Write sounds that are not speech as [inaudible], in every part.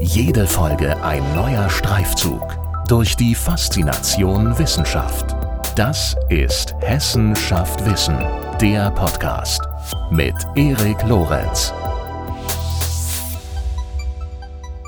Jede Folge ein neuer Streifzug durch die Faszination Wissenschaft. Das ist Hessen schafft Wissen, der Podcast mit Erik Lorenz.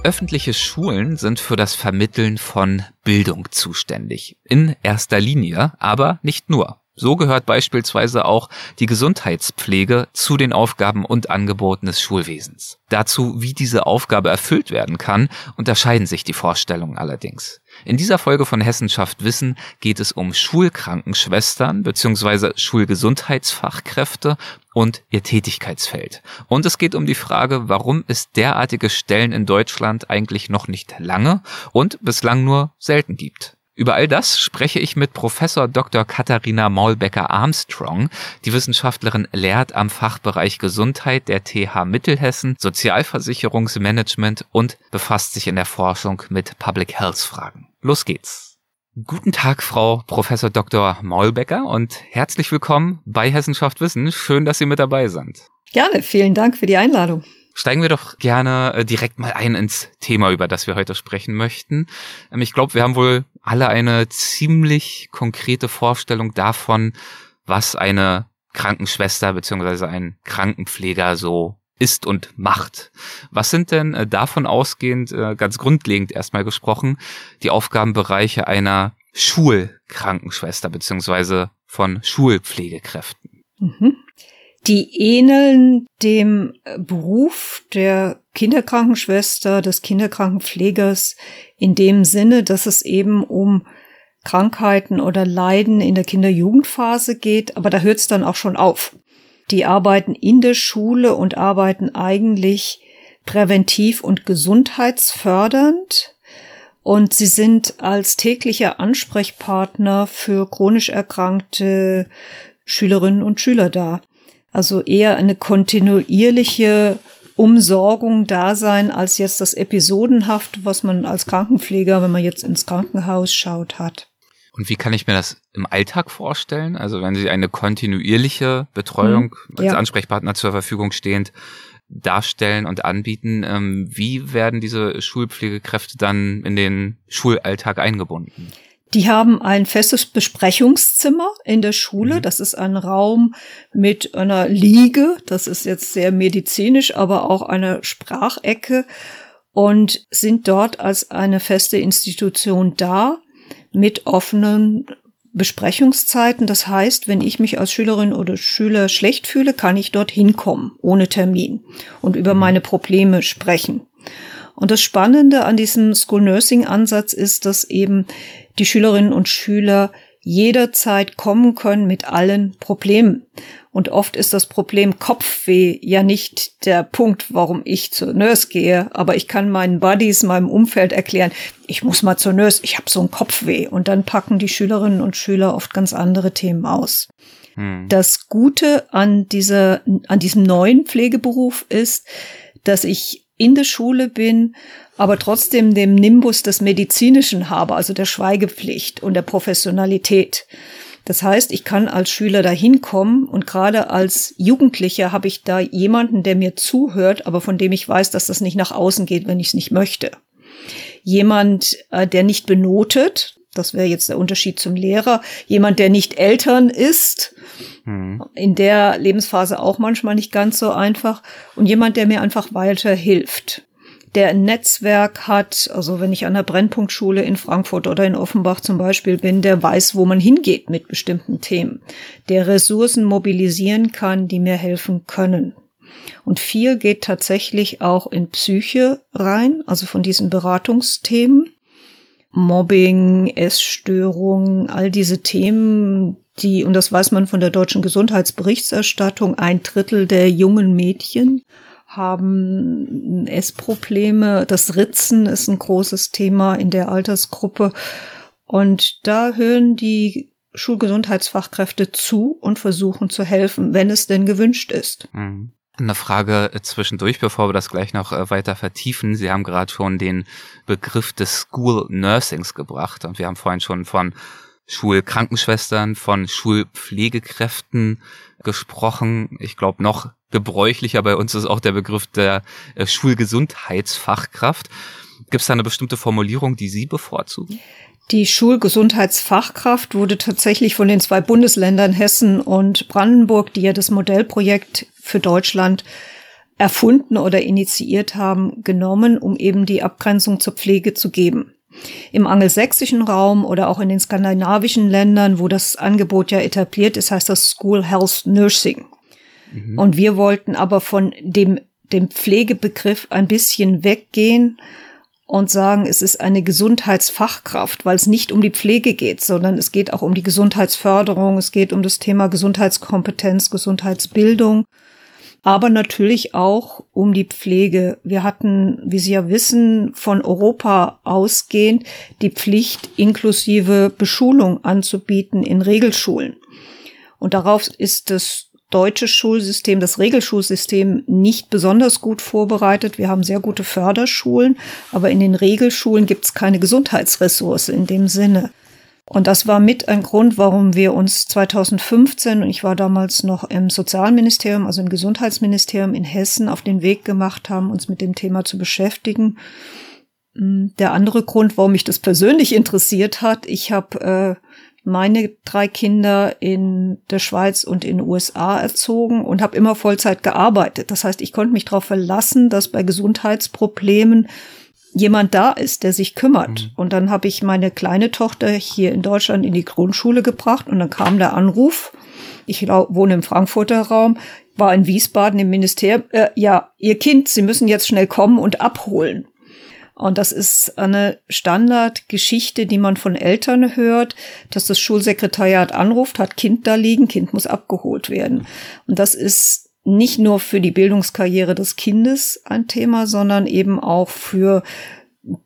Öffentliche Schulen sind für das Vermitteln von Bildung zuständig. In erster Linie, aber nicht nur. So gehört beispielsweise auch die Gesundheitspflege zu den Aufgaben und Angeboten des Schulwesens. Dazu, wie diese Aufgabe erfüllt werden kann, unterscheiden sich die Vorstellungen allerdings. In dieser Folge von Hessenschaft Wissen geht es um Schulkrankenschwestern bzw. Schulgesundheitsfachkräfte und ihr Tätigkeitsfeld. Und es geht um die Frage, warum es derartige Stellen in Deutschland eigentlich noch nicht lange und bislang nur selten gibt. Über all das spreche ich mit Professor Dr. Katharina Maulbecker-Armstrong. Die Wissenschaftlerin lehrt am Fachbereich Gesundheit der TH Mittelhessen, Sozialversicherungsmanagement und befasst sich in der Forschung mit Public Health Fragen. Los geht's. Guten Tag, Frau Professor Dr. Maulbecker und herzlich willkommen bei Hessenschaft Wissen. Schön, dass Sie mit dabei sind. Gerne, vielen Dank für die Einladung. Steigen wir doch gerne äh, direkt mal ein ins Thema, über das wir heute sprechen möchten. Ähm, ich glaube, wir haben wohl alle eine ziemlich konkrete Vorstellung davon, was eine Krankenschwester beziehungsweise ein Krankenpfleger so ist und macht. Was sind denn äh, davon ausgehend, äh, ganz grundlegend erstmal gesprochen, die Aufgabenbereiche einer Schulkrankenschwester beziehungsweise von Schulpflegekräften? Mhm. Die ähneln dem Beruf der Kinderkrankenschwester, des Kinderkrankenpflegers in dem Sinne, dass es eben um Krankheiten oder Leiden in der Kinder-Jugendphase geht, aber da hört es dann auch schon auf. Die arbeiten in der Schule und arbeiten eigentlich präventiv und gesundheitsfördernd. Und sie sind als täglicher Ansprechpartner für chronisch erkrankte Schülerinnen und Schüler da. Also eher eine kontinuierliche Umsorgung da sein, als jetzt das Episodenhaft, was man als Krankenpfleger, wenn man jetzt ins Krankenhaus schaut, hat. Und wie kann ich mir das im Alltag vorstellen? Also wenn Sie eine kontinuierliche Betreuung hm, ja. als Ansprechpartner zur Verfügung stehend darstellen und anbieten, ähm, wie werden diese Schulpflegekräfte dann in den Schulalltag eingebunden? Die haben ein festes Besprechungszimmer in der Schule. Mhm. Das ist ein Raum mit einer Liege. Das ist jetzt sehr medizinisch, aber auch eine Sprachecke und sind dort als eine feste Institution da mit offenen Besprechungszeiten. Das heißt, wenn ich mich als Schülerin oder Schüler schlecht fühle, kann ich dort hinkommen, ohne Termin und über mhm. meine Probleme sprechen. Und das Spannende an diesem School Nursing Ansatz ist, dass eben die Schülerinnen und Schüler jederzeit kommen können mit allen Problemen. Und oft ist das Problem Kopfweh ja nicht der Punkt, warum ich zur Nurse gehe, aber ich kann meinen Buddies, meinem Umfeld erklären, ich muss mal zur Nurse, ich habe so ein Kopfweh. Und dann packen die Schülerinnen und Schüler oft ganz andere Themen aus. Hm. Das Gute an dieser, an diesem neuen Pflegeberuf ist, dass ich in der Schule bin, aber trotzdem dem Nimbus des Medizinischen habe, also der Schweigepflicht und der Professionalität. Das heißt, ich kann als Schüler da hinkommen und gerade als Jugendlicher habe ich da jemanden, der mir zuhört, aber von dem ich weiß, dass das nicht nach außen geht, wenn ich es nicht möchte. Jemand, äh, der nicht benotet, das wäre jetzt der Unterschied zum Lehrer, jemand, der nicht Eltern ist, mhm. in der Lebensphase auch manchmal nicht ganz so einfach, und jemand, der mir einfach weiter hilft der ein Netzwerk hat, also wenn ich an der Brennpunktschule in Frankfurt oder in Offenbach zum Beispiel bin, der weiß, wo man hingeht mit bestimmten Themen, der Ressourcen mobilisieren kann, die mir helfen können. Und viel geht tatsächlich auch in Psyche rein, also von diesen Beratungsthemen. Mobbing, Essstörungen, all diese Themen, die, und das weiß man von der deutschen Gesundheitsberichterstattung, ein Drittel der jungen Mädchen haben Essprobleme. Das Ritzen ist ein großes Thema in der Altersgruppe. Und da hören die Schulgesundheitsfachkräfte zu und versuchen zu helfen, wenn es denn gewünscht ist. Mhm. Eine Frage zwischendurch, bevor wir das gleich noch äh, weiter vertiefen. Sie haben gerade schon den Begriff des School Nursings gebracht und wir haben vorhin schon von Schulkrankenschwestern, von Schulpflegekräften gesprochen. Ich glaube, noch gebräuchlicher. Bei uns ist auch der Begriff der äh, Schulgesundheitsfachkraft. Gibt es da eine bestimmte Formulierung, die Sie bevorzugen? Die Schulgesundheitsfachkraft wurde tatsächlich von den zwei Bundesländern Hessen und Brandenburg, die ja das Modellprojekt für Deutschland erfunden oder initiiert haben, genommen, um eben die Abgrenzung zur Pflege zu geben. Im angelsächsischen Raum oder auch in den skandinavischen Ländern, wo das Angebot ja etabliert ist, heißt das School Health Nursing. Mhm. Und wir wollten aber von dem, dem Pflegebegriff ein bisschen weggehen und sagen, es ist eine Gesundheitsfachkraft, weil es nicht um die Pflege geht, sondern es geht auch um die Gesundheitsförderung, es geht um das Thema Gesundheitskompetenz, Gesundheitsbildung, aber natürlich auch um die Pflege. Wir hatten, wie Sie ja wissen, von Europa ausgehend die Pflicht, inklusive Beschulung anzubieten in Regelschulen. Und darauf ist das deutsche Schulsystem, das Regelschulsystem nicht besonders gut vorbereitet. Wir haben sehr gute Förderschulen, aber in den Regelschulen gibt es keine Gesundheitsressource in dem Sinne. Und das war mit ein Grund, warum wir uns 2015, und ich war damals noch im Sozialministerium, also im Gesundheitsministerium in Hessen, auf den Weg gemacht haben, uns mit dem Thema zu beschäftigen. Hm, der andere Grund, warum mich das persönlich interessiert hat, ich habe äh, meine drei Kinder in der Schweiz und in den USA erzogen und habe immer Vollzeit gearbeitet. Das heißt, ich konnte mich darauf verlassen, dass bei Gesundheitsproblemen jemand da ist, der sich kümmert. Mhm. Und dann habe ich meine kleine Tochter hier in Deutschland in die Grundschule gebracht und dann kam der Anruf. Ich wohne im Frankfurter Raum, war in Wiesbaden im Ministerium. Äh, ja, Ihr Kind, Sie müssen jetzt schnell kommen und abholen. Und das ist eine Standardgeschichte, die man von Eltern hört, dass das Schulsekretariat anruft, hat Kind da liegen, Kind muss abgeholt werden. Und das ist nicht nur für die Bildungskarriere des Kindes ein Thema, sondern eben auch für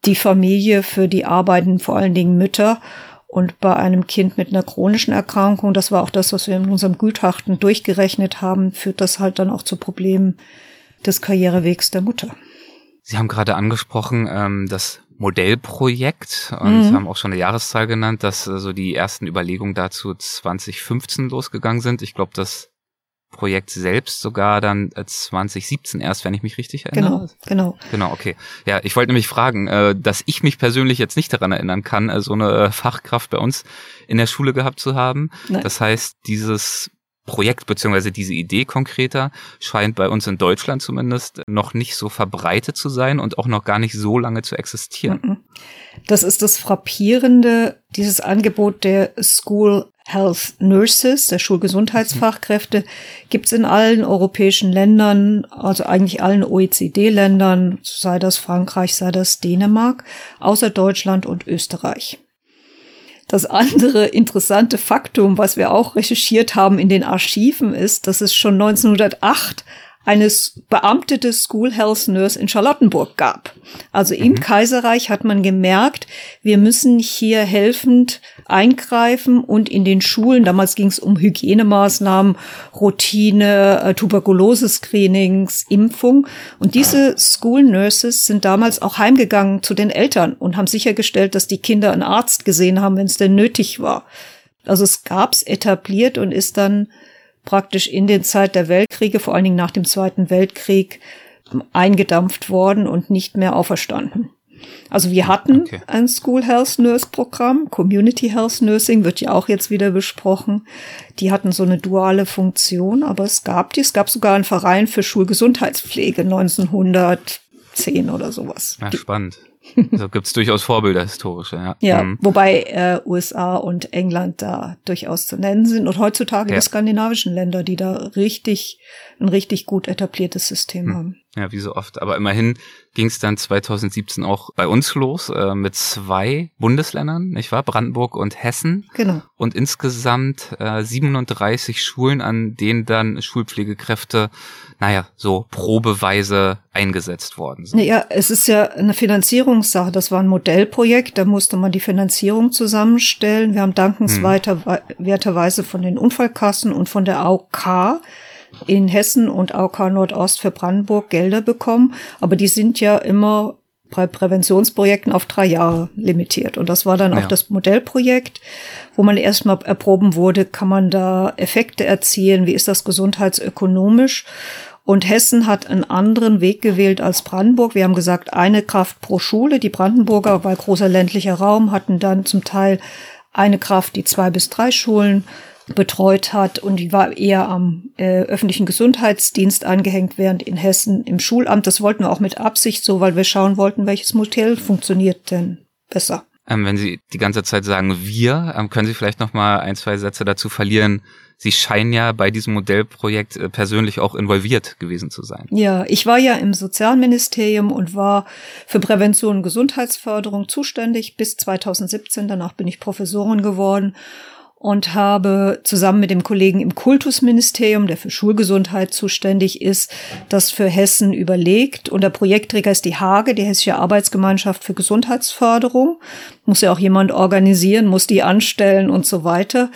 die Familie, für die arbeiten vor allen Dingen Mütter. Und bei einem Kind mit einer chronischen Erkrankung, das war auch das, was wir in unserem Gutachten durchgerechnet haben, führt das halt dann auch zu Problemen des Karrierewegs der Mutter. Sie haben gerade angesprochen, ähm, das Modellprojekt und mhm. haben auch schon eine Jahreszahl genannt, dass äh, so die ersten Überlegungen dazu 2015 losgegangen sind. Ich glaube, das Projekt selbst sogar dann 2017 äh, erst, wenn ich mich richtig erinnere. Genau, genau. Genau, okay. Ja, ich wollte nämlich fragen, äh, dass ich mich persönlich jetzt nicht daran erinnern kann, äh, so eine Fachkraft bei uns in der Schule gehabt zu haben. Nein. Das heißt, dieses Projekt beziehungsweise diese Idee konkreter scheint bei uns in Deutschland zumindest noch nicht so verbreitet zu sein und auch noch gar nicht so lange zu existieren. Mhm. Das ist das Frappierende, dieses Angebot der School Health Nurses, der Schulgesundheitsfachkräfte, gibt es in allen europäischen Ländern, also eigentlich allen OECD-Ländern, sei das Frankreich, sei das Dänemark, außer Deutschland und Österreich. Das andere interessante Faktum, was wir auch recherchiert haben in den Archiven, ist, dass es schon 1908 eine beamtete School Health Nurse in Charlottenburg gab. Also im mhm. Kaiserreich hat man gemerkt, wir müssen hier helfend eingreifen und in den Schulen, damals ging es um Hygienemaßnahmen, Routine, äh, Tuberkulose-Screenings, Impfung. Und diese School Nurses sind damals auch heimgegangen zu den Eltern und haben sichergestellt, dass die Kinder einen Arzt gesehen haben, wenn es denn nötig war. Also es gab's etabliert und ist dann praktisch in den Zeit der Weltkriege, vor allen Dingen nach dem Zweiten Weltkrieg, eingedampft worden und nicht mehr auferstanden. Also wir hatten okay. ein School Health Nurse Programm, Community Health Nursing wird ja auch jetzt wieder besprochen. Die hatten so eine duale Funktion, aber es gab die, es gab sogar einen Verein für Schulgesundheitspflege 1910 oder sowas. Ja, spannend. [laughs] Also gibt es durchaus Vorbilder historische, ja. Ja, mhm. wobei äh, USA und England da durchaus zu nennen sind und heutzutage ja. die skandinavischen Länder, die da richtig ein richtig gut etabliertes System mhm. haben. Ja, wie so oft. Aber immerhin ging es dann 2017 auch bei uns los äh, mit zwei Bundesländern, nicht wahr? Brandenburg und Hessen. Genau. Und insgesamt äh, 37 Schulen, an denen dann Schulpflegekräfte, naja, so probeweise eingesetzt worden sind. Ja, es ist ja eine Finanzierungssache. Das war ein Modellprojekt, da musste man die Finanzierung zusammenstellen. Wir haben dankenswerterweise hm. von den Unfallkassen und von der AOK in Hessen und AOK Nordost für Brandenburg Gelder bekommen, aber die sind ja immer bei Präventionsprojekten auf drei Jahre limitiert. Und das war dann ja. auch das Modellprojekt, wo man erstmal erproben wurde, kann man da Effekte erzielen, wie ist das gesundheitsökonomisch? Und Hessen hat einen anderen Weg gewählt als Brandenburg. Wir haben gesagt, eine Kraft pro Schule. Die Brandenburger bei großer ländlicher Raum hatten dann zum Teil eine Kraft, die zwei bis drei Schulen betreut hat und die war eher am äh, öffentlichen Gesundheitsdienst angehängt, während in Hessen im Schulamt, das wollten wir auch mit Absicht so, weil wir schauen wollten, welches Modell funktioniert denn besser. Ähm, wenn Sie die ganze Zeit sagen wir, ähm, können Sie vielleicht noch mal ein, zwei Sätze dazu verlieren. Sie scheinen ja bei diesem Modellprojekt äh, persönlich auch involviert gewesen zu sein. Ja, ich war ja im Sozialministerium und war für Prävention und Gesundheitsförderung zuständig bis 2017. Danach bin ich Professorin geworden und habe zusammen mit dem Kollegen im Kultusministerium, der für Schulgesundheit zuständig ist, das für Hessen überlegt. Und der Projektträger ist die Hage, die Hessische Arbeitsgemeinschaft für Gesundheitsförderung. Muss ja auch jemand organisieren, muss die anstellen und so weiter.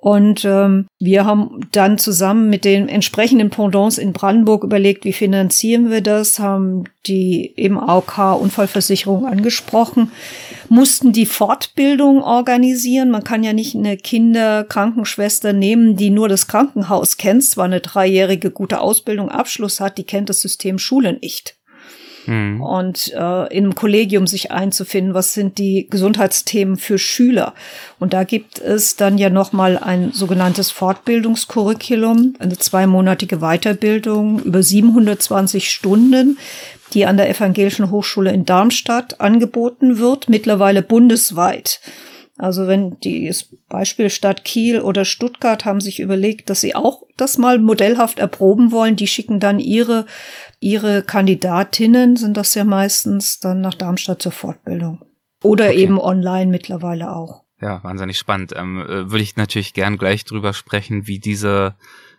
Und ähm, wir haben dann zusammen mit den entsprechenden Pendants in Brandenburg überlegt, wie finanzieren wir das, haben die eben AOK Unfallversicherung angesprochen, mussten die Fortbildung organisieren. Man kann ja nicht eine Kinderkrankenschwester nehmen, die nur das Krankenhaus kennt, zwar eine dreijährige gute Ausbildung Abschluss hat, die kennt das System Schule nicht mhm. und äh, in einem Kollegium sich einzufinden, was sind die Gesundheitsthemen für Schüler. Und da gibt es dann ja nochmal ein sogenanntes Fortbildungskurriculum, eine zweimonatige Weiterbildung über 720 Stunden, die an der Evangelischen Hochschule in Darmstadt angeboten wird, mittlerweile bundesweit. Also wenn die Beispiel Stadt Kiel oder Stuttgart haben sich überlegt, dass sie auch das mal modellhaft erproben wollen, die schicken dann ihre ihre Kandidatinnen sind das ja meistens dann nach Darmstadt zur Fortbildung. Oder okay. eben online mittlerweile auch. Ja, wahnsinnig spannend. Ähm, äh, würde ich natürlich gern gleich drüber sprechen, wie diese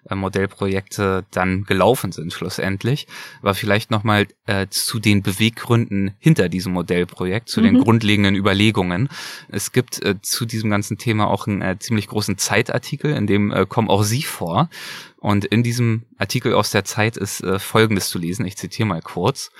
äh, Modellprojekte dann gelaufen sind schlussendlich. Aber vielleicht nochmal äh, zu den Beweggründen hinter diesem Modellprojekt, zu mhm. den grundlegenden Überlegungen. Es gibt äh, zu diesem ganzen Thema auch einen äh, ziemlich großen Zeitartikel, in dem äh, kommen auch Sie vor. Und in diesem Artikel aus der Zeit ist äh, Folgendes zu lesen. Ich zitiere mal kurz.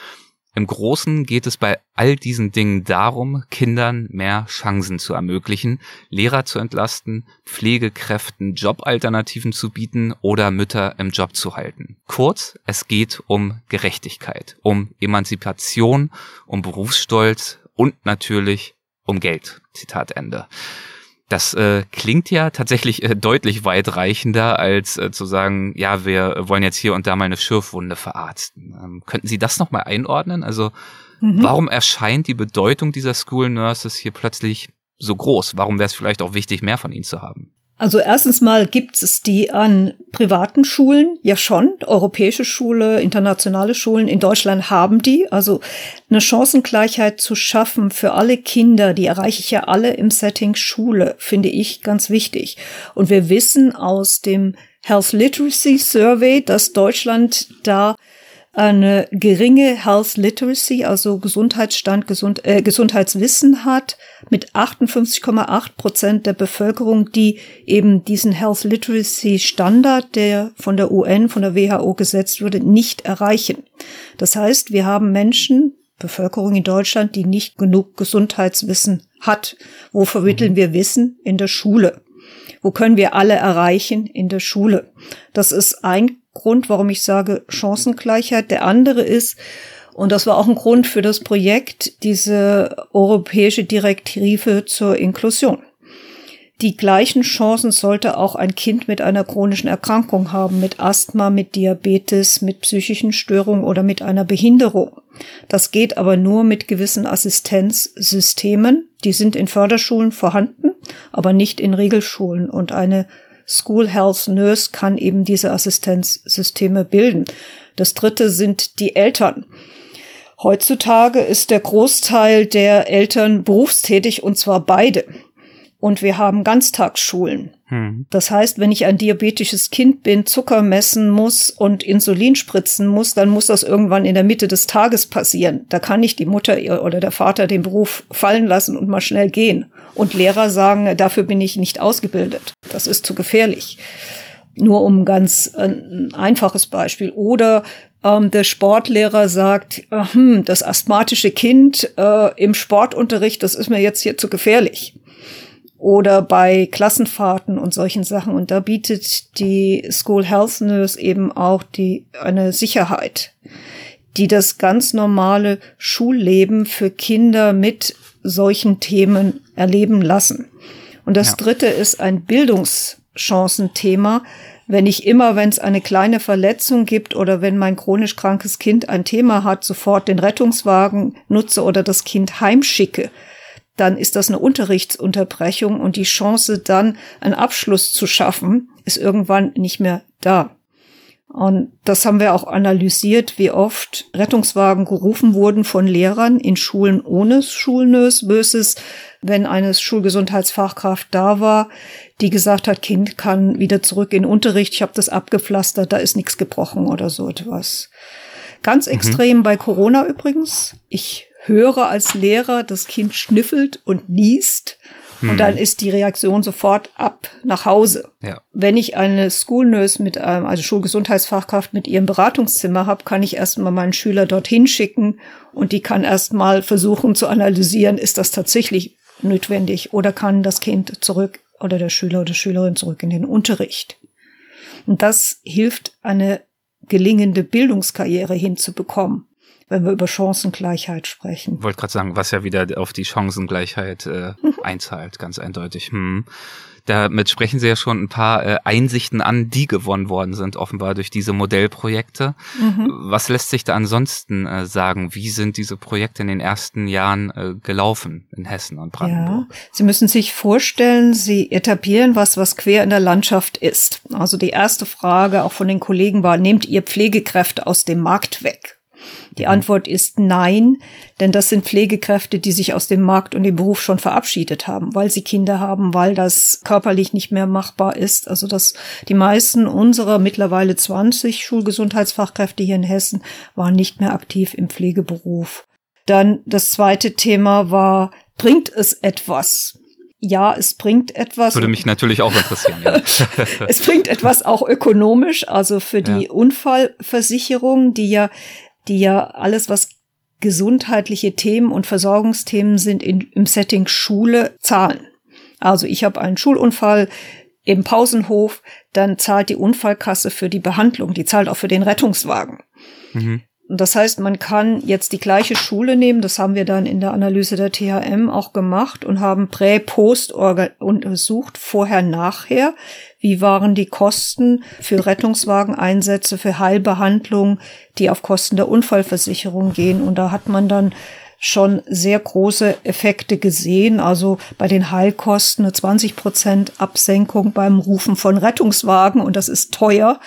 Im Großen geht es bei all diesen Dingen darum, Kindern mehr Chancen zu ermöglichen, Lehrer zu entlasten, Pflegekräften Jobalternativen zu bieten oder Mütter im Job zu halten. Kurz, es geht um Gerechtigkeit, um Emanzipation, um Berufsstolz und natürlich um Geld. Zitat Ende. Das äh, klingt ja tatsächlich äh, deutlich weitreichender, als äh, zu sagen, ja, wir wollen jetzt hier und da mal eine Schürfwunde verarzten. Ähm, könnten Sie das nochmal einordnen? Also mhm. warum erscheint die Bedeutung dieser School Nurses hier plötzlich so groß? Warum wäre es vielleicht auch wichtig, mehr von ihnen zu haben? Also erstens mal gibt es die an privaten Schulen, ja schon, europäische Schule, internationale Schulen in Deutschland haben die. Also eine Chancengleichheit zu schaffen für alle Kinder, die erreiche ich ja alle im Setting Schule, finde ich ganz wichtig. Und wir wissen aus dem Health Literacy Survey, dass Deutschland da eine geringe Health Literacy, also Gesundheitsstand, Gesund, äh, Gesundheitswissen hat, mit 58,8 Prozent der Bevölkerung, die eben diesen Health Literacy Standard, der von der UN, von der WHO gesetzt wurde, nicht erreichen. Das heißt, wir haben Menschen, Bevölkerung in Deutschland, die nicht genug Gesundheitswissen hat. Wo vermitteln wir Wissen? In der Schule. Wo können wir alle erreichen? In der Schule. Das ist ein Grund, warum ich sage Chancengleichheit. Der andere ist, und das war auch ein Grund für das Projekt, diese europäische Direktive zur Inklusion. Die gleichen Chancen sollte auch ein Kind mit einer chronischen Erkrankung haben, mit Asthma, mit Diabetes, mit psychischen Störungen oder mit einer Behinderung. Das geht aber nur mit gewissen Assistenzsystemen. Die sind in Förderschulen vorhanden, aber nicht in Regelschulen. Und eine School Health Nurse kann eben diese Assistenzsysteme bilden. Das dritte sind die Eltern. Heutzutage ist der Großteil der Eltern berufstätig und zwar beide. Und wir haben Ganztagsschulen. Hm. Das heißt, wenn ich ein diabetisches Kind bin, Zucker messen muss und Insulin spritzen muss, dann muss das irgendwann in der Mitte des Tages passieren. Da kann nicht die Mutter oder der Vater den Beruf fallen lassen und mal schnell gehen. Und Lehrer sagen, dafür bin ich nicht ausgebildet. Das ist zu gefährlich. Nur um ganz ein einfaches Beispiel. Oder ähm, der Sportlehrer sagt, äh, hm, das asthmatische Kind äh, im Sportunterricht, das ist mir jetzt hier zu gefährlich. oder bei Klassenfahrten und solchen Sachen. Und da bietet die School Health Nurse eben auch die, eine Sicherheit, die das ganz normale Schulleben für Kinder mit solchen Themen erleben lassen. Und das ja. dritte ist ein Bildungschancenthema. Wenn ich immer, wenn es eine kleine Verletzung gibt oder wenn mein chronisch krankes Kind ein Thema hat, sofort den Rettungswagen nutze oder das Kind heimschicke, dann ist das eine Unterrichtsunterbrechung und die Chance dann einen Abschluss zu schaffen, ist irgendwann nicht mehr da. Und das haben wir auch analysiert, wie oft Rettungswagen gerufen wurden von Lehrern in Schulen ohne Schulnös versus wenn eine Schulgesundheitsfachkraft da war, die gesagt hat, Kind kann wieder zurück in Unterricht, ich habe das abgepflastert, da ist nichts gebrochen oder so etwas. Ganz mhm. extrem bei Corona übrigens. Ich höre als Lehrer, das Kind schnüffelt und niest und hm. dann ist die Reaktion sofort ab nach Hause. Ja. Wenn ich eine School Nurse mit einem, also Schulgesundheitsfachkraft mit ihrem Beratungszimmer habe, kann ich erstmal meinen Schüler dorthin schicken und die kann erstmal versuchen zu analysieren, ist das tatsächlich notwendig oder kann das Kind zurück oder der Schüler oder Schülerin zurück in den Unterricht. Und das hilft, eine gelingende Bildungskarriere hinzubekommen wenn wir über Chancengleichheit sprechen. Wollte gerade sagen, was ja wieder auf die Chancengleichheit äh, [laughs] einzahlt, ganz eindeutig. Hm. Damit sprechen Sie ja schon ein paar äh, Einsichten an, die gewonnen worden sind, offenbar durch diese Modellprojekte. Mhm. Was lässt sich da ansonsten äh, sagen? Wie sind diese Projekte in den ersten Jahren äh, gelaufen in Hessen und Brandenburg? Ja. Sie müssen sich vorstellen, Sie etablieren was, was quer in der Landschaft ist. Also die erste Frage auch von den Kollegen war, nehmt ihr Pflegekräfte aus dem Markt weg? Die mhm. Antwort ist nein, denn das sind Pflegekräfte, die sich aus dem Markt und dem Beruf schon verabschiedet haben, weil sie Kinder haben, weil das körperlich nicht mehr machbar ist. Also dass die meisten unserer mittlerweile 20 Schulgesundheitsfachkräfte hier in Hessen waren nicht mehr aktiv im Pflegeberuf. Dann das zweite Thema war, bringt es etwas? ja, es bringt etwas. Würde mich natürlich auch interessieren. Ja. [laughs] es bringt etwas auch ökonomisch, also für die ja. Unfallversicherung, die ja die ja alles, was gesundheitliche Themen und Versorgungsthemen sind in, im Setting Schule, zahlen. Also ich habe einen Schulunfall im Pausenhof, dann zahlt die Unfallkasse für die Behandlung, die zahlt auch für den Rettungswagen. Mhm. Das heißt, man kann jetzt die gleiche Schule nehmen, das haben wir dann in der Analyse der THM auch gemacht und haben Prä-Post untersucht, vorher, nachher. Wie waren die Kosten für Rettungswageneinsätze, für Heilbehandlung, die auf Kosten der Unfallversicherung gehen? Und da hat man dann schon sehr große Effekte gesehen. Also bei den Heilkosten eine 20 Prozent Absenkung beim Rufen von Rettungswagen und das ist teuer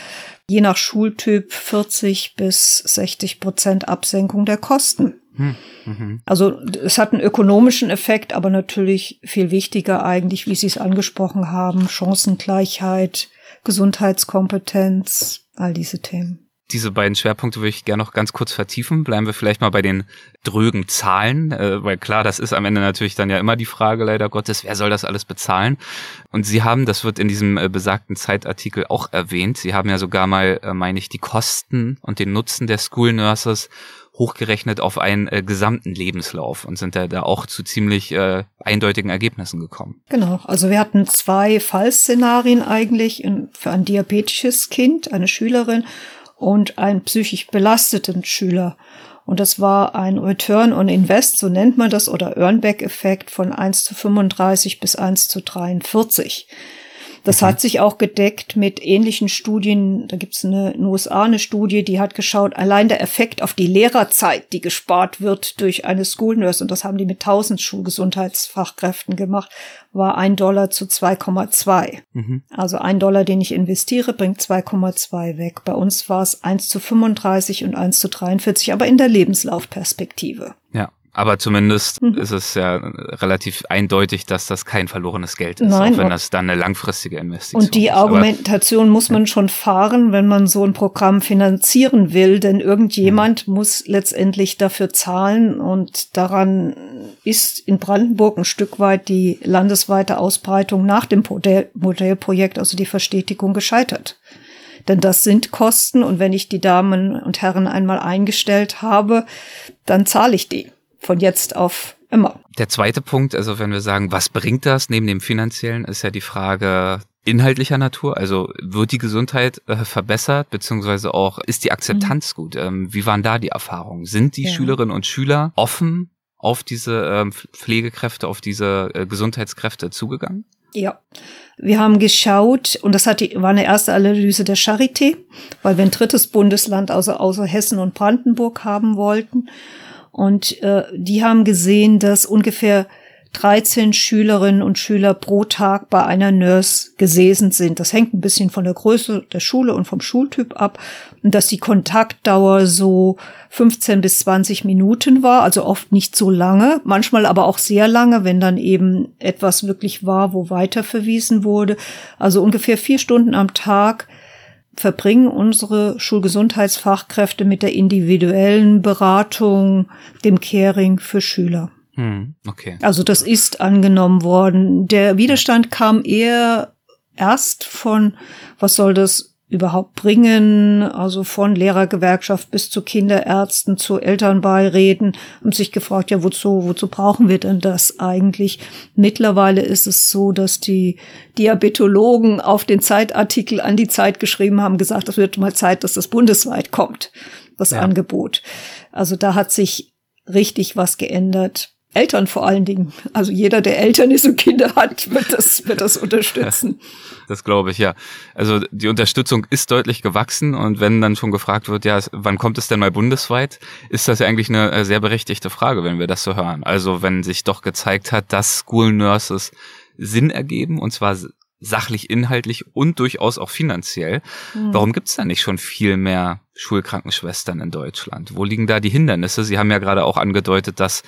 je nach Schultyp 40 bis 60 Prozent Absenkung der Kosten. Hm, mhm. Also es hat einen ökonomischen Effekt, aber natürlich viel wichtiger eigentlich, wie Sie es angesprochen haben, Chancengleichheit, Gesundheitskompetenz, all diese Themen diese beiden Schwerpunkte würde ich gerne noch ganz kurz vertiefen. Bleiben wir vielleicht mal bei den drögen Zahlen, äh, weil klar, das ist am Ende natürlich dann ja immer die Frage leider Gottes, wer soll das alles bezahlen? Und Sie haben, das wird in diesem äh, besagten Zeitartikel auch erwähnt, Sie haben ja sogar mal, äh, meine ich, die Kosten und den Nutzen der School Nurses hochgerechnet auf einen äh, gesamten Lebenslauf und sind da, da auch zu ziemlich äh, eindeutigen Ergebnissen gekommen. Genau, also wir hatten zwei Fallszenarien eigentlich für ein diabetisches Kind, eine Schülerin und einen psychisch belasteten Schüler. Und das war ein Return on Invest, so nennt man das, oder Earnback-Effekt von 1 zu 35 bis 1 zu 43. Das mhm. hat sich auch gedeckt mit ähnlichen Studien. Da gibt es eine, in den USA eine Studie, die hat geschaut, allein der Effekt auf die Lehrerzeit, die gespart wird durch eine School Nurse, und das haben die mit 1000 Schulgesundheitsfachkräften gemacht, war ein Dollar zu 2,2. Mhm. Also ein Dollar, den ich investiere, bringt 2,2 weg. Bei uns war es 1 zu 35 und 1 zu 43, aber in der Lebenslaufperspektive. Ja. Aber zumindest mhm. ist es ja relativ eindeutig, dass das kein verlorenes Geld ist, Nein, auch wenn das dann eine langfristige Investition ist. Und die ist. Argumentation Aber, muss man schon fahren, wenn man so ein Programm finanzieren will, denn irgendjemand mhm. muss letztendlich dafür zahlen und daran ist in Brandenburg ein Stück weit die landesweite Ausbreitung nach dem Modell Modellprojekt, also die Verstetigung, gescheitert. Denn das sind Kosten und wenn ich die Damen und Herren einmal eingestellt habe, dann zahle ich die von jetzt auf Immer. Der zweite Punkt, also wenn wir sagen, was bringt das neben dem finanziellen, ist ja die Frage inhaltlicher Natur. Also wird die Gesundheit äh, verbessert, beziehungsweise auch ist die Akzeptanz mhm. gut? Ähm, wie waren da die Erfahrungen? Sind die ja. Schülerinnen und Schüler offen auf diese ähm, Pflegekräfte, auf diese äh, Gesundheitskräfte zugegangen? Ja, wir haben geschaut, und das hat die, war eine erste Analyse der Charité, weil wir ein drittes Bundesland außer, außer Hessen und Brandenburg haben wollten. Und äh, die haben gesehen, dass ungefähr 13 Schülerinnen und Schüler pro Tag bei einer Nurse gesessen sind. Das hängt ein bisschen von der Größe der Schule und vom Schultyp ab. Und dass die Kontaktdauer so 15 bis 20 Minuten war, also oft nicht so lange, manchmal aber auch sehr lange, wenn dann eben etwas wirklich war, wo weiter verwiesen wurde. Also ungefähr vier Stunden am Tag verbringen unsere Schulgesundheitsfachkräfte mit der individuellen Beratung, dem Caring für Schüler. Hm, okay. Also das ist angenommen worden. Der Widerstand kam eher erst von, was soll das überhaupt bringen, also von Lehrergewerkschaft bis zu Kinderärzten, zu Elternbeiräten, haben sich gefragt, ja, wozu, wozu brauchen wir denn das eigentlich? Mittlerweile ist es so, dass die Diabetologen auf den Zeitartikel an die Zeit geschrieben haben, gesagt, es wird mal Zeit, dass das bundesweit kommt, das ja. Angebot. Also da hat sich richtig was geändert. Eltern vor allen Dingen. Also jeder, der Eltern ist und Kinder hat, wird das, wird das unterstützen. [laughs] Das glaube ich, ja. Also die Unterstützung ist deutlich gewachsen und wenn dann schon gefragt wird, ja, wann kommt es denn mal bundesweit, ist das ja eigentlich eine äh, sehr berechtigte Frage, wenn wir das so hören. Also wenn sich doch gezeigt hat, dass School Nurses Sinn ergeben und zwar sachlich, inhaltlich und durchaus auch finanziell. Mhm. Warum gibt es da nicht schon viel mehr Schulkrankenschwestern in Deutschland? Wo liegen da die Hindernisse? Sie haben ja gerade auch angedeutet, dass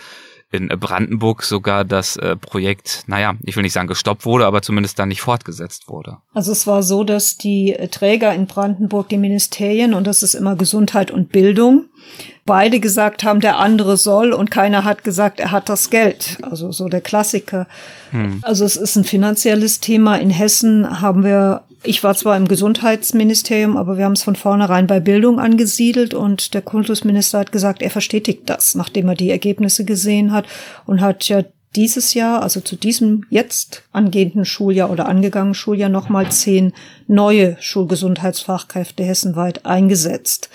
in Brandenburg sogar das äh, Projekt, naja, ich will nicht sagen gestoppt wurde, aber zumindest dann nicht fortgesetzt wurde. Also es war so, dass die Träger in Brandenburg, die Ministerien, und das ist immer Gesundheit und Bildung, beide gesagt haben, der andere soll und keiner hat gesagt, er hat das Geld. Also so der Klassiker. Hm. Also es ist ein finanzielles Thema. In Hessen haben wir ich war zwar im Gesundheitsministerium, aber wir haben es von vornherein bei Bildung angesiedelt und der Kultusminister hat gesagt, er verstetigt das, nachdem er die Ergebnisse gesehen hat und hat ja dieses Jahr, also zu diesem jetzt angehenden Schuljahr oder angegangenen Schuljahr nochmal zehn neue Schulgesundheitsfachkräfte hessenweit eingesetzt.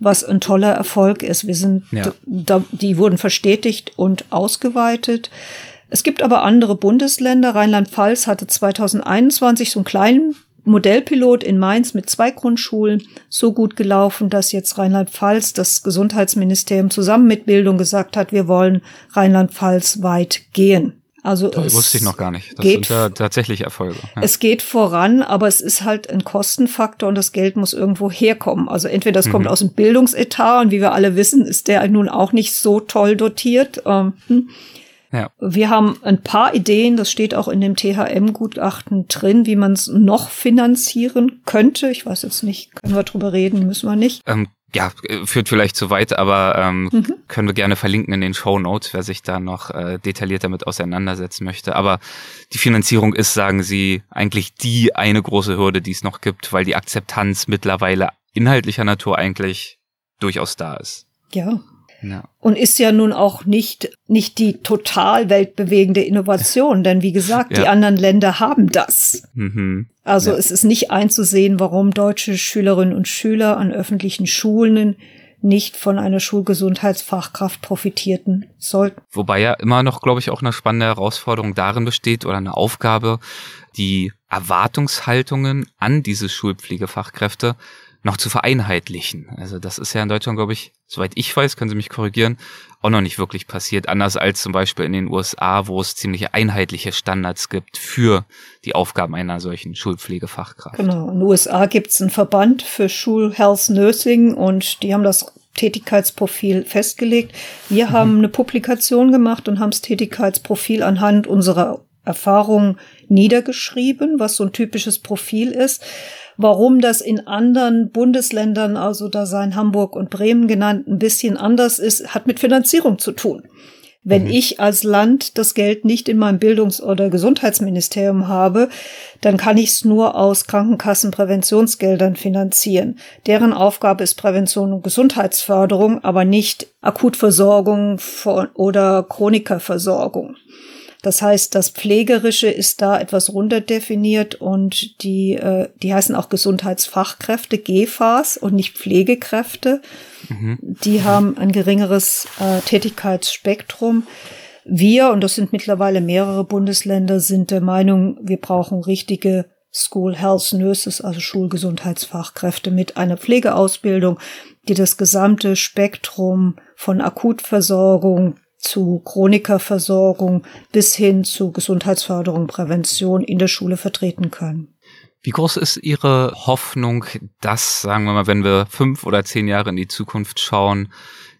Was ein toller Erfolg ist. Wir sind, ja. da, die wurden verstetigt und ausgeweitet. Es gibt aber andere Bundesländer. Rheinland-Pfalz hatte 2021 so einen kleinen Modellpilot in Mainz mit zwei Grundschulen so gut gelaufen, dass jetzt Rheinland-Pfalz, das Gesundheitsministerium zusammen mit Bildung gesagt hat, wir wollen Rheinland-Pfalz weit gehen. Also das wusste ich noch gar nicht. Das geht, sind ja tatsächlich Erfolge. Ja. Es geht voran, aber es ist halt ein Kostenfaktor und das Geld muss irgendwo herkommen. Also entweder das mhm. kommt aus dem Bildungsetat und wie wir alle wissen, ist der nun auch nicht so toll dotiert. Ähm, hm. Ja. Wir haben ein paar Ideen, das steht auch in dem THM-Gutachten drin, wie man es noch finanzieren könnte. Ich weiß jetzt nicht, können wir drüber reden, müssen wir nicht. Ähm, ja, führt vielleicht zu weit, aber ähm, mhm. können wir gerne verlinken in den Show Notes, wer sich da noch äh, detailliert damit auseinandersetzen möchte. Aber die Finanzierung ist, sagen Sie, eigentlich die eine große Hürde, die es noch gibt, weil die Akzeptanz mittlerweile inhaltlicher Natur eigentlich durchaus da ist. Ja, ja. Und ist ja nun auch nicht, nicht die total weltbewegende Innovation, denn wie gesagt, ja. die anderen Länder haben das. Mhm. Also ja. es ist nicht einzusehen, warum deutsche Schülerinnen und Schüler an öffentlichen Schulen nicht von einer Schulgesundheitsfachkraft profitierten sollten. Wobei ja immer noch, glaube ich, auch eine spannende Herausforderung darin besteht oder eine Aufgabe, die Erwartungshaltungen an diese Schulpflegefachkräfte noch zu vereinheitlichen. Also das ist ja in Deutschland, glaube ich, soweit ich weiß, können Sie mich korrigieren, auch noch nicht wirklich passiert. Anders als zum Beispiel in den USA, wo es ziemlich einheitliche Standards gibt für die Aufgaben einer solchen Schulpflegefachkraft. Genau. In den USA gibt es einen Verband für Schul Health Nursing und die haben das Tätigkeitsprofil festgelegt. Wir mhm. haben eine Publikation gemacht und haben das Tätigkeitsprofil anhand unserer Erfahrungen niedergeschrieben, was so ein typisches Profil ist. Warum das in anderen Bundesländern, also da seien Hamburg und Bremen genannt, ein bisschen anders ist, hat mit Finanzierung zu tun. Wenn mhm. ich als Land das Geld nicht in meinem Bildungs- oder Gesundheitsministerium habe, dann kann ich es nur aus Krankenkassenpräventionsgeldern finanzieren. Deren Aufgabe ist Prävention und Gesundheitsförderung, aber nicht Akutversorgung oder Chronikerversorgung. Das heißt, das Pflegerische ist da etwas runterdefiniert und die, äh, die heißen auch Gesundheitsfachkräfte, GFAs und nicht Pflegekräfte. Mhm. Die haben ein geringeres äh, Tätigkeitsspektrum. Wir, und das sind mittlerweile mehrere Bundesländer, sind der Meinung, wir brauchen richtige School Health Nurses, also Schulgesundheitsfachkräfte mit einer Pflegeausbildung, die das gesamte Spektrum von Akutversorgung zu Chronikerversorgung bis hin zu Gesundheitsförderung, Prävention in der Schule vertreten können. Wie groß ist Ihre Hoffnung, dass, sagen wir mal, wenn wir fünf oder zehn Jahre in die Zukunft schauen,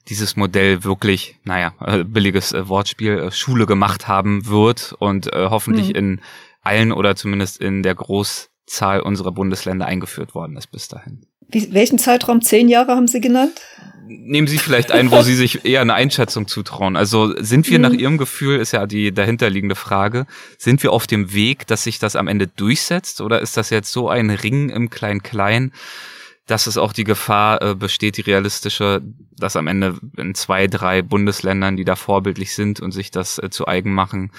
dieses Modell wirklich, naja, äh, billiges äh, Wortspiel, äh, Schule gemacht haben wird und hoffentlich mhm. in allen oder zumindest in der Großzahl unserer Bundesländer eingeführt worden ist bis dahin? Wie, welchen Zeitraum? Zehn Jahre haben Sie genannt? nehmen Sie vielleicht ein, wo Sie sich eher eine Einschätzung zutrauen. Also sind wir nach mhm. Ihrem Gefühl, ist ja die dahinterliegende Frage, sind wir auf dem Weg, dass sich das am Ende durchsetzt oder ist das jetzt so ein Ring im Klein-Klein, dass es auch die Gefahr äh, besteht, die realistische, dass am Ende in zwei, drei Bundesländern, die da vorbildlich sind und sich das äh, zu eigen machen,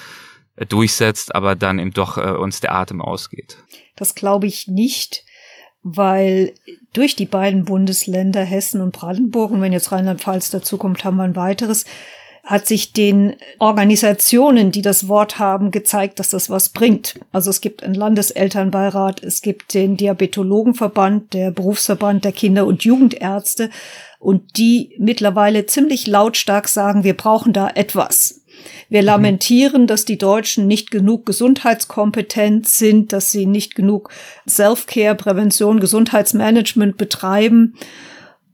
äh, durchsetzt, aber dann eben doch äh, uns der Atem ausgeht? Das glaube ich nicht weil durch die beiden Bundesländer Hessen und Brandenburg, und wenn jetzt Rheinland-Pfalz dazukommt, haben wir ein weiteres, hat sich den Organisationen, die das Wort haben, gezeigt, dass das was bringt. Also es gibt einen Landeselternbeirat, es gibt den Diabetologenverband, der Berufsverband der Kinder- und Jugendärzte und die mittlerweile ziemlich lautstark sagen, wir brauchen da etwas. Wir mhm. lamentieren, dass die Deutschen nicht genug gesundheitskompetent sind, dass sie nicht genug Self-Care, Prävention, Gesundheitsmanagement betreiben.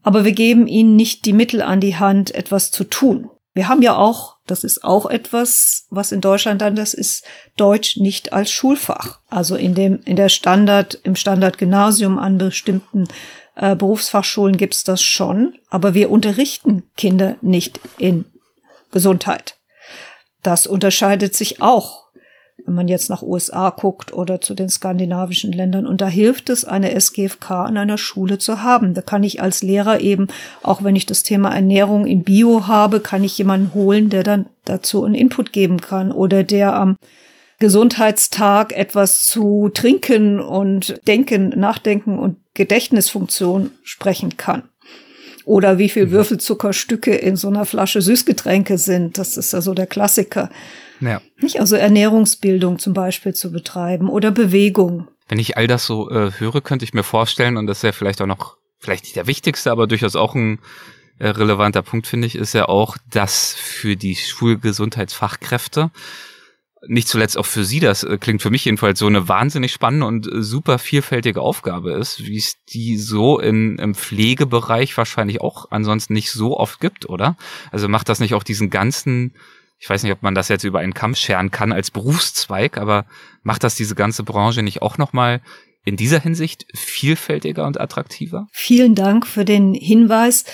Aber wir geben ihnen nicht die Mittel an die Hand, etwas zu tun. Wir haben ja auch, das ist auch etwas, was in Deutschland anders ist, Deutsch nicht als Schulfach. Also in dem, in der Standard, im Standardgymnasium an bestimmten äh, Berufsfachschulen gibt's das schon, aber wir unterrichten Kinder nicht in Gesundheit. Das unterscheidet sich auch, wenn man jetzt nach USA guckt oder zu den skandinavischen Ländern. Und da hilft es, eine SGFK an einer Schule zu haben. Da kann ich als Lehrer eben, auch wenn ich das Thema Ernährung in Bio habe, kann ich jemanden holen, der dann dazu einen Input geben kann oder der am Gesundheitstag etwas zu trinken und denken, nachdenken und Gedächtnisfunktion sprechen kann oder wie viel mhm. Würfelzuckerstücke in so einer Flasche Süßgetränke sind. Das ist ja so der Klassiker. Ja. Nicht? Also Ernährungsbildung zum Beispiel zu betreiben oder Bewegung. Wenn ich all das so äh, höre, könnte ich mir vorstellen, und das ist ja vielleicht auch noch, vielleicht nicht der wichtigste, aber durchaus auch ein äh, relevanter Punkt, finde ich, ist ja auch, dass für die Schulgesundheitsfachkräfte nicht zuletzt auch für Sie, das äh, klingt für mich jedenfalls so eine wahnsinnig spannende und äh, super vielfältige Aufgabe ist, wie es die so in, im Pflegebereich wahrscheinlich auch ansonsten nicht so oft gibt, oder? Also macht das nicht auch diesen ganzen, ich weiß nicht, ob man das jetzt über einen Kamm scheren kann als Berufszweig, aber macht das diese ganze Branche nicht auch nochmal in dieser Hinsicht vielfältiger und attraktiver? Vielen Dank für den Hinweis.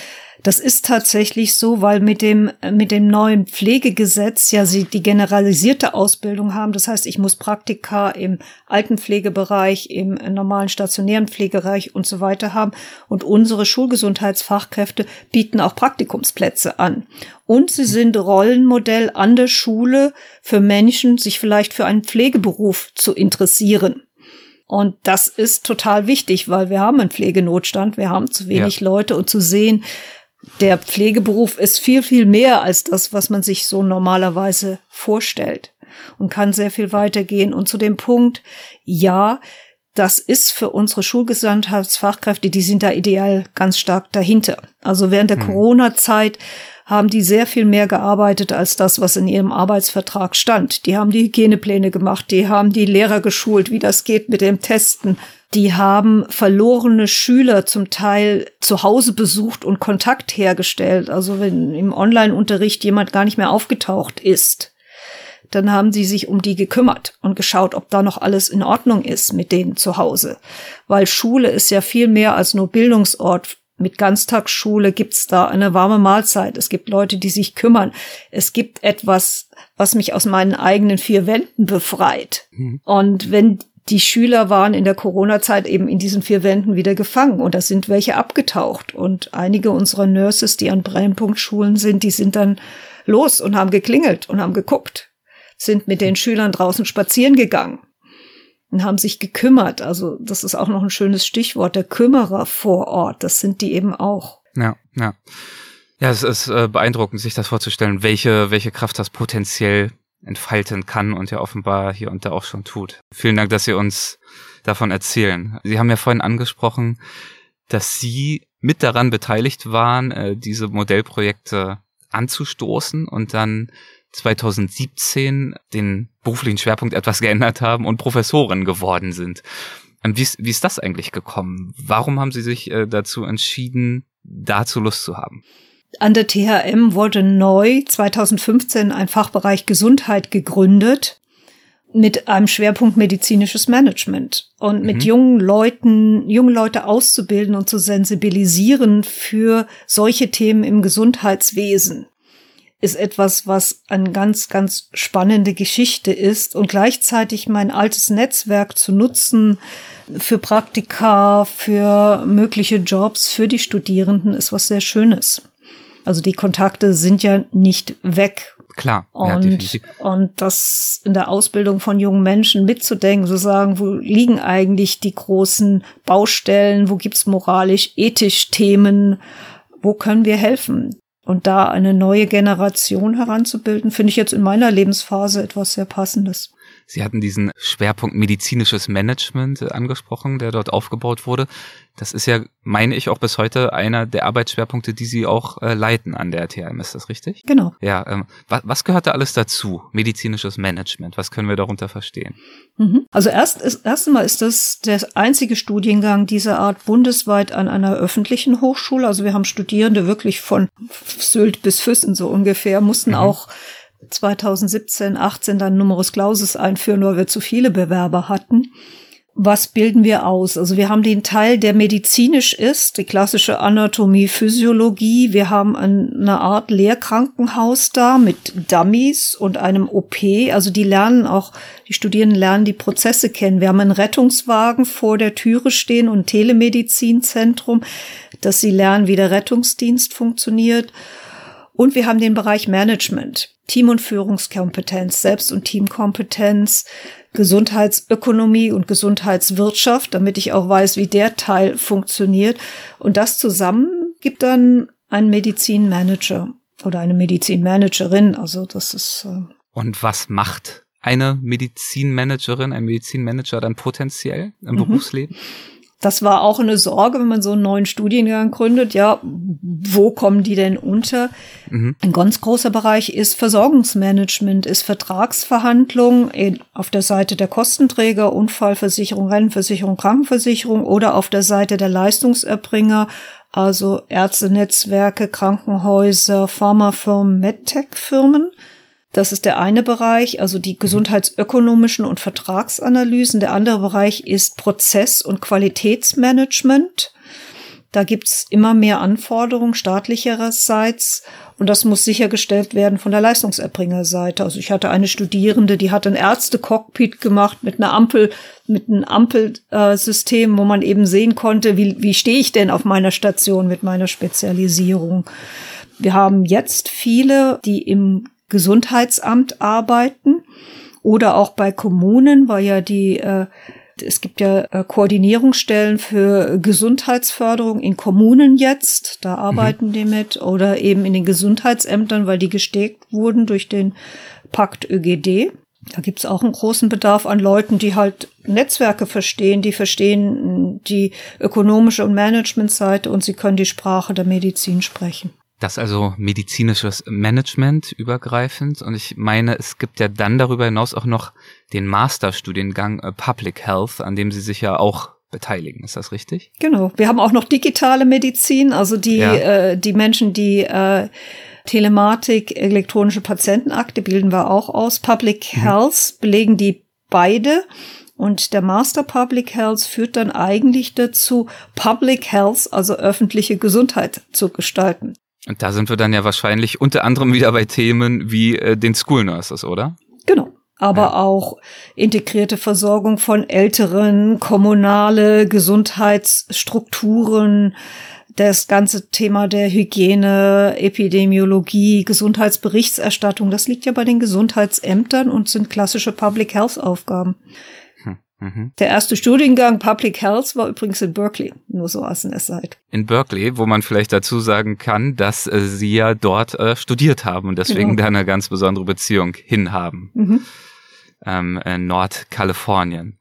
Das ist tatsächlich so, weil mit dem, mit dem neuen Pflegegesetz ja sie die generalisierte Ausbildung haben. Das heißt, ich muss Praktika im Altenpflegebereich, im normalen stationären Pflegebereich und so weiter haben. Und unsere Schulgesundheitsfachkräfte bieten auch Praktikumsplätze an. Und sie sind Rollenmodell an der Schule für Menschen, sich vielleicht für einen Pflegeberuf zu interessieren. Und das ist total wichtig, weil wir haben einen Pflegenotstand, wir haben zu wenig ja. Leute und zu sehen, der Pflegeberuf ist viel, viel mehr als das, was man sich so normalerweise vorstellt und kann sehr viel weitergehen. Und zu dem Punkt, ja, das ist für unsere Schulgesandtschaftsfachkräfte, die sind da ideal ganz stark dahinter. Also während der hm. Corona-Zeit haben die sehr viel mehr gearbeitet als das, was in ihrem Arbeitsvertrag stand. Die haben die Hygienepläne gemacht, die haben die Lehrer geschult, wie das geht mit dem Testen. Die haben verlorene Schüler zum Teil zu Hause besucht und Kontakt hergestellt. Also wenn im Online-Unterricht jemand gar nicht mehr aufgetaucht ist, dann haben sie sich um die gekümmert und geschaut, ob da noch alles in Ordnung ist mit denen zu Hause. Weil Schule ist ja viel mehr als nur Bildungsort mit Ganztagsschule gibt's da eine warme Mahlzeit. Es gibt Leute, die sich kümmern. Es gibt etwas, was mich aus meinen eigenen vier Wänden befreit. Mhm. Und wenn die Schüler waren in der Corona-Zeit eben in diesen vier Wänden wieder gefangen und da sind welche abgetaucht. Und einige unserer Nurses, die an Brennpunktschulen sind, die sind dann los und haben geklingelt und haben geguckt, sind mit den Schülern draußen spazieren gegangen und haben sich gekümmert. Also das ist auch noch ein schönes Stichwort, der Kümmerer vor Ort. Das sind die eben auch. Ja, ja. Ja, es ist äh, beeindruckend, sich das vorzustellen, welche, welche Kraft das potenziell entfalten kann und ja offenbar hier und da auch schon tut. Vielen Dank, dass Sie uns davon erzählen. Sie haben ja vorhin angesprochen, dass Sie mit daran beteiligt waren, äh, diese Modellprojekte anzustoßen und dann 2017 den beruflichen Schwerpunkt etwas geändert haben und Professorin geworden sind. Ähm, wie ist, wie ist das eigentlich gekommen? Warum haben Sie sich äh, dazu entschieden, dazu Lust zu haben? An der THM wurde neu 2015 ein Fachbereich Gesundheit gegründet mit einem Schwerpunkt medizinisches Management und mit mhm. jungen Leuten, junge Leute auszubilden und zu sensibilisieren für solche Themen im Gesundheitswesen ist etwas, was eine ganz, ganz spannende Geschichte ist und gleichzeitig mein altes Netzwerk zu nutzen für Praktika, für mögliche Jobs, für die Studierenden ist was sehr Schönes. Also die Kontakte sind ja nicht weg. Klar. Und, ja, und das in der Ausbildung von jungen Menschen mitzudenken, zu sagen, wo liegen eigentlich die großen Baustellen, wo gibt's moralisch, ethisch Themen, wo können wir helfen? Und da eine neue Generation heranzubilden, finde ich jetzt in meiner Lebensphase etwas sehr Passendes. Sie hatten diesen Schwerpunkt medizinisches Management äh, angesprochen, der dort aufgebaut wurde. Das ist ja, meine ich, auch bis heute einer der Arbeitsschwerpunkte, die Sie auch äh, leiten an der THM. Ist das richtig? Genau. Ja, ähm, was, was gehört da alles dazu? Medizinisches Management. Was können wir darunter verstehen? Mhm. Also erst ist, erst einmal ist das der einzige Studiengang dieser Art bundesweit an einer öffentlichen Hochschule. Also wir haben Studierende wirklich von Sylt bis Füssen so ungefähr, mussten mhm. auch 2017, 18 dann Numerus Clausus einführen, weil wir zu viele Bewerber hatten. Was bilden wir aus? Also wir haben den Teil, der medizinisch ist, die klassische Anatomie, Physiologie. Wir haben eine Art Lehrkrankenhaus da mit Dummies und einem OP. Also die lernen auch, die Studierenden lernen die Prozesse kennen. Wir haben einen Rettungswagen vor der Türe stehen und ein Telemedizinzentrum, dass sie lernen, wie der Rettungsdienst funktioniert. Und wir haben den Bereich Management. Team- und Führungskompetenz, Selbst- und Teamkompetenz, Gesundheitsökonomie und Gesundheitswirtschaft, damit ich auch weiß, wie der Teil funktioniert. Und das zusammen gibt dann einen Medizinmanager oder eine Medizinmanagerin. Also das ist. Äh und was macht eine Medizinmanagerin, ein Medizinmanager dann potenziell im mhm. Berufsleben? Das war auch eine Sorge, wenn man so einen neuen Studiengang gründet. Ja, wo kommen die denn unter? Mhm. Ein ganz großer Bereich ist Versorgungsmanagement, ist Vertragsverhandlung auf der Seite der Kostenträger, Unfallversicherung, Rentenversicherung, Krankenversicherung oder auf der Seite der Leistungserbringer, also Ärztenetzwerke, Krankenhäuser, Pharmafirmen, Medtech-Firmen. Das ist der eine Bereich, also die gesundheitsökonomischen und Vertragsanalysen. Der andere Bereich ist Prozess- und Qualitätsmanagement. Da gibt's immer mehr Anforderungen staatlicherseits und das muss sichergestellt werden von der Leistungserbringerseite. Also ich hatte eine Studierende, die hat ein Ärztecockpit gemacht mit einer Ampel, mit einem Ampelsystem, wo man eben sehen konnte, wie, wie stehe ich denn auf meiner Station mit meiner Spezialisierung. Wir haben jetzt viele, die im Gesundheitsamt arbeiten oder auch bei Kommunen, weil ja die äh, es gibt ja äh, Koordinierungsstellen für Gesundheitsförderung in Kommunen jetzt, da mhm. arbeiten mhm. die mit, oder eben in den Gesundheitsämtern, weil die gestärkt wurden durch den Pakt ÖGD. Da gibt's auch einen großen Bedarf an Leuten, die halt Netzwerke verstehen, die verstehen die ökonomische und Managementseite und sie können die Sprache der Medizin sprechen. Das also medizinisches Management übergreifend. Und ich meine, es gibt ja dann darüber hinaus auch noch den Masterstudiengang äh, Public Health, an dem Sie sich ja auch beteiligen. Ist das richtig? Genau. Wir haben auch noch digitale Medizin, also die, ja. äh, die Menschen, die äh, Telematik, elektronische Patientenakte bilden wir auch aus. Public mhm. Health belegen die beide. Und der Master Public Health führt dann eigentlich dazu, Public Health, also öffentliche Gesundheit zu gestalten. Und da sind wir dann ja wahrscheinlich unter anderem wieder bei Themen wie äh, den School Nurses, oder? Genau. Aber ja. auch integrierte Versorgung von Älteren, kommunale Gesundheitsstrukturen, das ganze Thema der Hygiene, Epidemiologie, Gesundheitsberichterstattung, das liegt ja bei den Gesundheitsämtern und sind klassische Public Health Aufgaben. Hm, mhm. Der erste Studiengang Public Health war übrigens in Berkeley, nur so als ein Aside. In Berkeley, wo man vielleicht dazu sagen kann, dass äh, Sie ja dort äh, studiert haben und deswegen genau. da eine ganz besondere Beziehung hinhaben. Mhm. Ähm, in Nordkalifornien.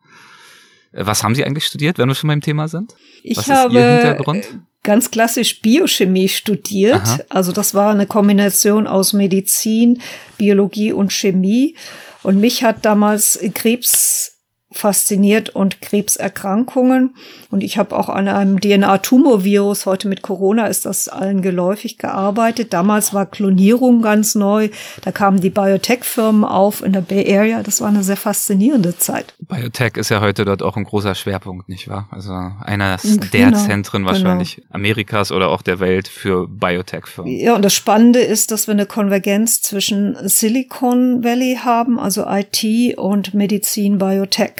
Äh, was haben Sie eigentlich studiert, wenn wir schon beim Thema sind? Ich Was habe Ihr Hintergrund? ganz klassisch Biochemie studiert. Aha. Also das war eine Kombination aus Medizin, Biologie und Chemie. Und mich hat damals Krebs fasziniert und Krebserkrankungen. Und ich habe auch an einem DNA-Tumorvirus, heute mit Corona ist das allen geläufig, gearbeitet. Damals war Klonierung ganz neu. Da kamen die Biotech-Firmen auf in der Bay Area. Das war eine sehr faszinierende Zeit. Biotech ist ja heute dort auch ein großer Schwerpunkt, nicht wahr? Also einer genau, der Zentren genau. wahrscheinlich genau. Amerikas oder auch der Welt für Biotech-Firmen. Ja, und das Spannende ist, dass wir eine Konvergenz zwischen Silicon Valley haben, also IT und Medizin Biotech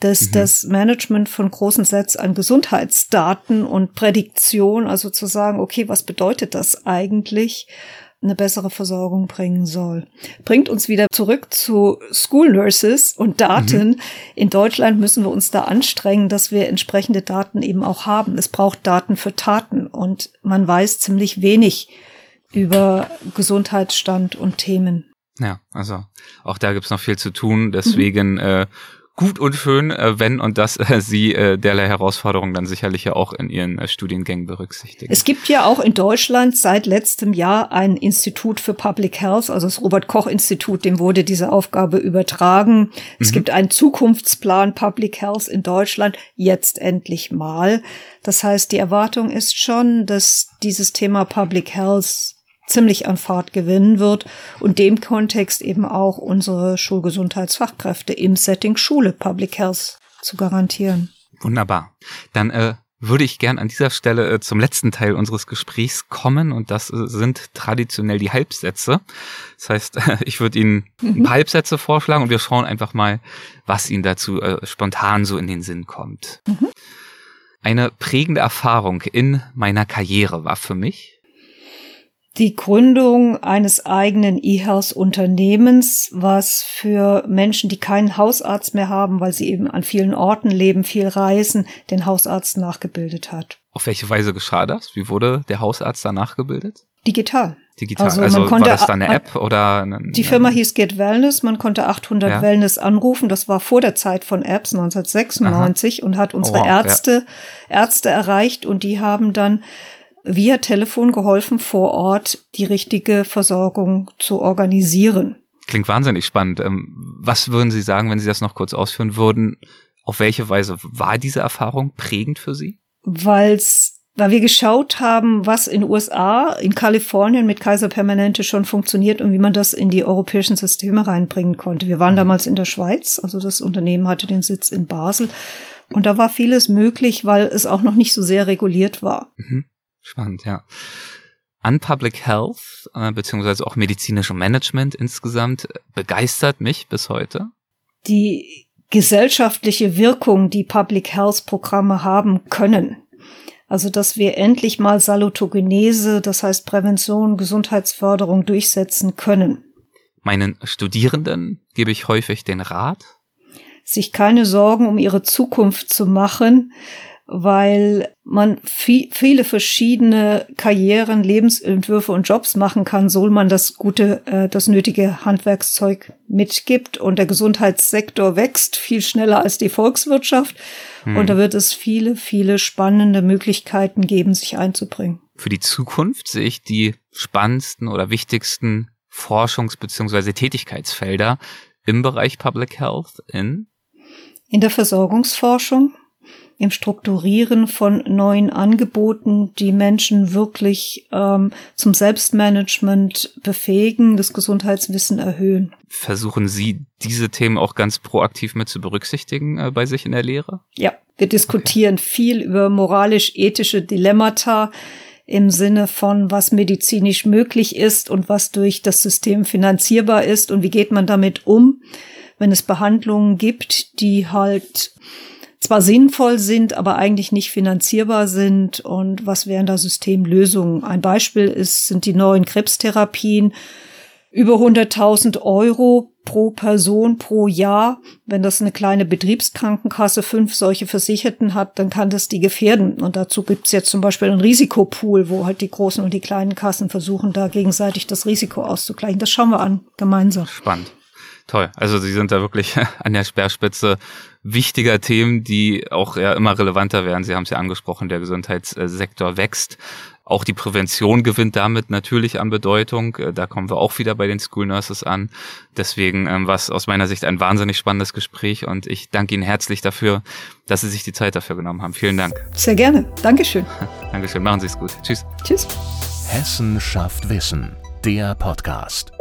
dass mhm. das Management von großen Sets an Gesundheitsdaten und Prädiktion, also zu sagen, okay, was bedeutet das eigentlich, eine bessere Versorgung bringen soll. Bringt uns wieder zurück zu School Nurses und Daten. Mhm. In Deutschland müssen wir uns da anstrengen, dass wir entsprechende Daten eben auch haben. Es braucht Daten für Taten und man weiß ziemlich wenig über Gesundheitsstand und Themen. Ja, also auch da gibt's noch viel zu tun. Deswegen mhm. äh, gut und schön, äh, wenn und dass äh, Sie äh, derlei Herausforderungen dann sicherlich ja auch in Ihren Studiengängen berücksichtigen. Es gibt ja auch in Deutschland seit letztem Jahr ein Institut für Public Health, also das Robert Koch Institut, dem wurde diese Aufgabe übertragen. Es mhm. gibt einen Zukunftsplan Public Health in Deutschland, jetzt endlich mal. Das heißt, die Erwartung ist schon, dass dieses Thema Public Health ziemlich an Fahrt gewinnen wird und dem Kontext eben auch unsere Schulgesundheitsfachkräfte im Setting Schule Public Health zu garantieren. Wunderbar. Dann äh, würde ich gern an dieser Stelle äh, zum letzten Teil unseres Gesprächs kommen und das äh, sind traditionell die Halbsätze. Das heißt, äh, [laughs] ich würde Ihnen mhm. [laughs] ein paar Halbsätze vorschlagen und wir schauen einfach mal, was Ihnen dazu äh, spontan so in den Sinn kommt. Mhm. Eine prägende Erfahrung in meiner Karriere war für mich, die Gründung eines eigenen E-Health-Unternehmens, was für Menschen, die keinen Hausarzt mehr haben, weil sie eben an vielen Orten leben, viel reisen, den Hausarzt nachgebildet hat. Auf welche Weise geschah das? Wie wurde der Hausarzt da nachgebildet? Digital. Digital. Also, also man konnte, war das dann eine App oder? Eine, die Firma hieß Get Wellness. Man konnte 800 ja. Wellness anrufen. Das war vor der Zeit von Apps 1996 Aha. und hat unsere oh, wow, Ärzte, ja. Ärzte erreicht und die haben dann via Telefon geholfen, vor Ort die richtige Versorgung zu organisieren. Klingt wahnsinnig spannend. Ähm, was würden Sie sagen, wenn Sie das noch kurz ausführen würden? Auf welche Weise war diese Erfahrung prägend für Sie? Weil's weil wir geschaut haben, was in USA, in Kalifornien mit Kaiser Permanente schon funktioniert und wie man das in die europäischen Systeme reinbringen konnte. Wir waren mhm. damals in der Schweiz, also das Unternehmen hatte den Sitz in Basel und da war vieles möglich, weil es auch noch nicht so sehr reguliert war. Mhm. Spannend, ja. An Public Health, äh, beziehungsweise auch medizinische Management insgesamt, begeistert mich bis heute. Die gesellschaftliche Wirkung, die Public Health Programme haben können. Also, dass wir endlich mal Salutogenese, das heißt Prävention, Gesundheitsförderung durchsetzen können. Meinen Studierenden gebe ich häufig den Rat, sich keine Sorgen um ihre Zukunft zu machen, weil man viel, viele verschiedene Karrieren, Lebensentwürfe und Jobs machen kann, soll man das gute, äh, das nötige Handwerkszeug mitgibt. Und der Gesundheitssektor wächst viel schneller als die Volkswirtschaft. Hm. Und da wird es viele, viele spannende Möglichkeiten geben, sich einzubringen. Für die Zukunft sehe ich die spannendsten oder wichtigsten Forschungs- bzw. Tätigkeitsfelder im Bereich Public Health in in der Versorgungsforschung, im Strukturieren von neuen Angeboten, die Menschen wirklich ähm, zum Selbstmanagement befähigen, das Gesundheitswissen erhöhen. Versuchen Sie diese Themen auch ganz proaktiv mit zu berücksichtigen äh, bei sich in der Lehre? Ja, wir diskutieren okay. viel über moralisch-ethische Dilemmata im Sinne von, was medizinisch möglich ist und was durch das System finanzierbar ist und wie geht man damit um, wenn es Behandlungen gibt, die halt zwar sinnvoll sind, aber eigentlich nicht finanzierbar sind und was wären da Systemlösungen. Ein Beispiel ist, sind die neuen Krebstherapien. Über 100.000 Euro pro Person pro Jahr. Wenn das eine kleine Betriebskrankenkasse fünf solche Versicherten hat, dann kann das die gefährden. Und dazu gibt's jetzt zum Beispiel einen Risikopool, wo halt die großen und die kleinen Kassen versuchen, da gegenseitig das Risiko auszugleichen. Das schauen wir an, gemeinsam. Spannend. Toll. Also Sie sind da wirklich [laughs] an der Speerspitze wichtiger Themen, die auch ja immer relevanter werden. Sie haben es ja angesprochen, der Gesundheitssektor wächst. Auch die Prävention gewinnt damit natürlich an Bedeutung. Äh, da kommen wir auch wieder bei den School Nurses an. Deswegen ähm, war es aus meiner Sicht ein wahnsinnig spannendes Gespräch und ich danke Ihnen herzlich dafür, dass Sie sich die Zeit dafür genommen haben. Vielen Dank. Sehr gerne. Dankeschön. [laughs] Dankeschön. Machen Sie es gut. Tschüss. Tschüss. Hessen schafft Wissen. Der Podcast.